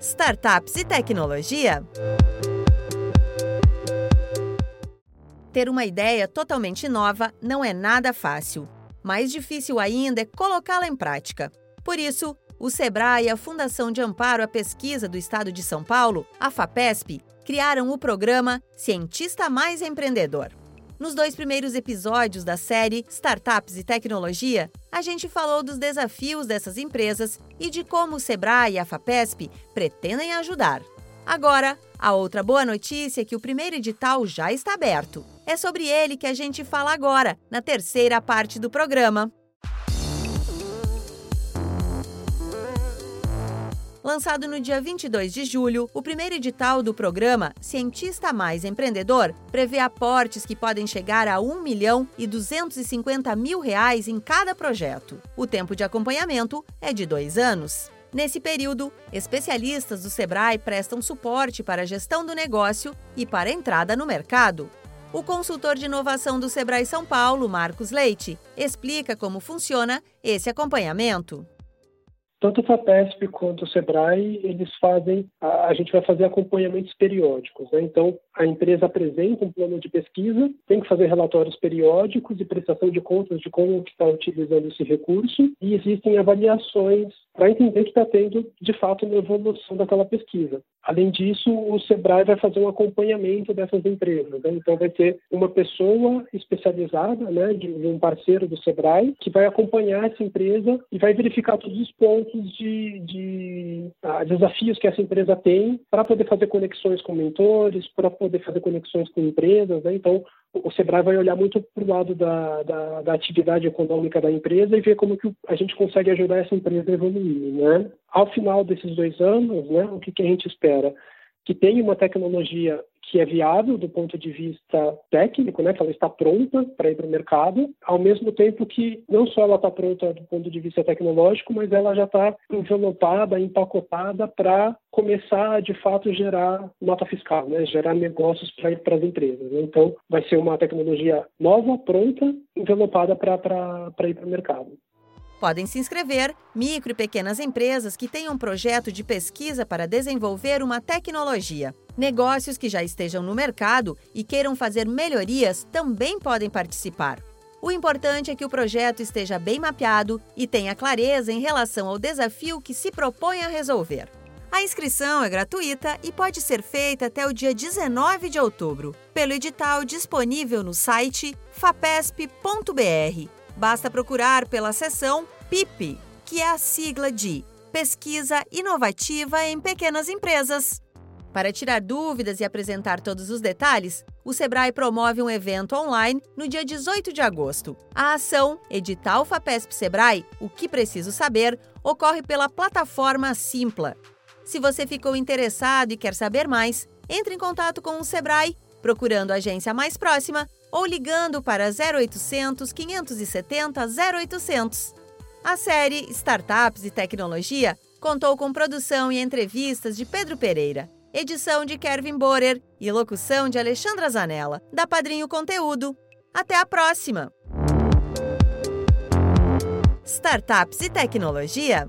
Startups e Tecnologia. Ter uma ideia totalmente nova não é nada fácil. Mais difícil ainda é colocá-la em prática. Por isso, o Sebrae e a Fundação de Amparo à Pesquisa do Estado de São Paulo, a FAPESP, criaram o programa Cientista Mais Empreendedor. Nos dois primeiros episódios da série Startups e Tecnologia, a gente falou dos desafios dessas empresas e de como o Sebrae e a FAPESP pretendem ajudar. Agora, a outra boa notícia é que o primeiro edital já está aberto. É sobre ele que a gente fala agora, na terceira parte do programa. Lançado no dia 22 de julho, o primeiro edital do programa Cientista Mais Empreendedor prevê aportes que podem chegar a 1 milhão e 250 mil reais em cada projeto. O tempo de acompanhamento é de dois anos. Nesse período, especialistas do Sebrae prestam suporte para a gestão do negócio e para a entrada no mercado. O consultor de inovação do Sebrae São Paulo, Marcos Leite, explica como funciona esse acompanhamento. Tanto a FAPESP quanto o SEBRAE, eles fazem, a, a gente vai fazer acompanhamentos periódicos. Né? Então, a empresa apresenta um plano de pesquisa, tem que fazer relatórios periódicos e prestação de contas de como está utilizando esse recurso, e existem avaliações para entender que está tendo, de fato, uma evolução daquela pesquisa. Além disso, o SEBRAE vai fazer um acompanhamento dessas empresas. Né? Então, vai ter uma pessoa especializada, né, de um parceiro do SEBRAE, que vai acompanhar essa empresa e vai verificar todos os pontos de, de ah, desafios que essa empresa tem para poder fazer conexões com mentores, para poder fazer conexões com empresas. Né? Então, o Sebrae vai olhar muito para o lado da, da, da, atividade econômica da empresa e ver como que a gente consegue ajudar essa empresa a evoluir. Né? Ao final desses dois anos, né, o que, que a gente espera? Que tenha uma tecnologia que é viável do ponto de vista técnico, né, que ela está pronta para ir para o mercado, ao mesmo tempo que não só ela está pronta do ponto de vista tecnológico, mas ela já está envelopada, empacotada para começar a, de fato gerar nota fiscal, né, gerar negócios para para as empresas. Né? Então, vai ser uma tecnologia nova, pronta, envelopada para ir para o mercado. Podem se inscrever micro e pequenas empresas que tenham um projeto de pesquisa para desenvolver uma tecnologia. Negócios que já estejam no mercado e queiram fazer melhorias também podem participar. O importante é que o projeto esteja bem mapeado e tenha clareza em relação ao desafio que se propõe a resolver. A inscrição é gratuita e pode ser feita até o dia 19 de outubro, pelo edital disponível no site fapesp.br Basta procurar pela seção PIP, que é a sigla de Pesquisa Inovativa em Pequenas Empresas. Para tirar dúvidas e apresentar todos os detalhes, o Sebrae promove um evento online no dia 18 de agosto. A ação Edital FAPESP Sebrae O que Preciso Saber ocorre pela plataforma Simpla. Se você ficou interessado e quer saber mais, entre em contato com o Sebrae procurando a agência mais próxima ou ligando para 0800 570 0800. A série Startups e Tecnologia contou com produção e entrevistas de Pedro Pereira, edição de Kevin Borer e locução de Alexandra Zanella, da Padrinho Conteúdo. Até a próxima! Startups e Tecnologia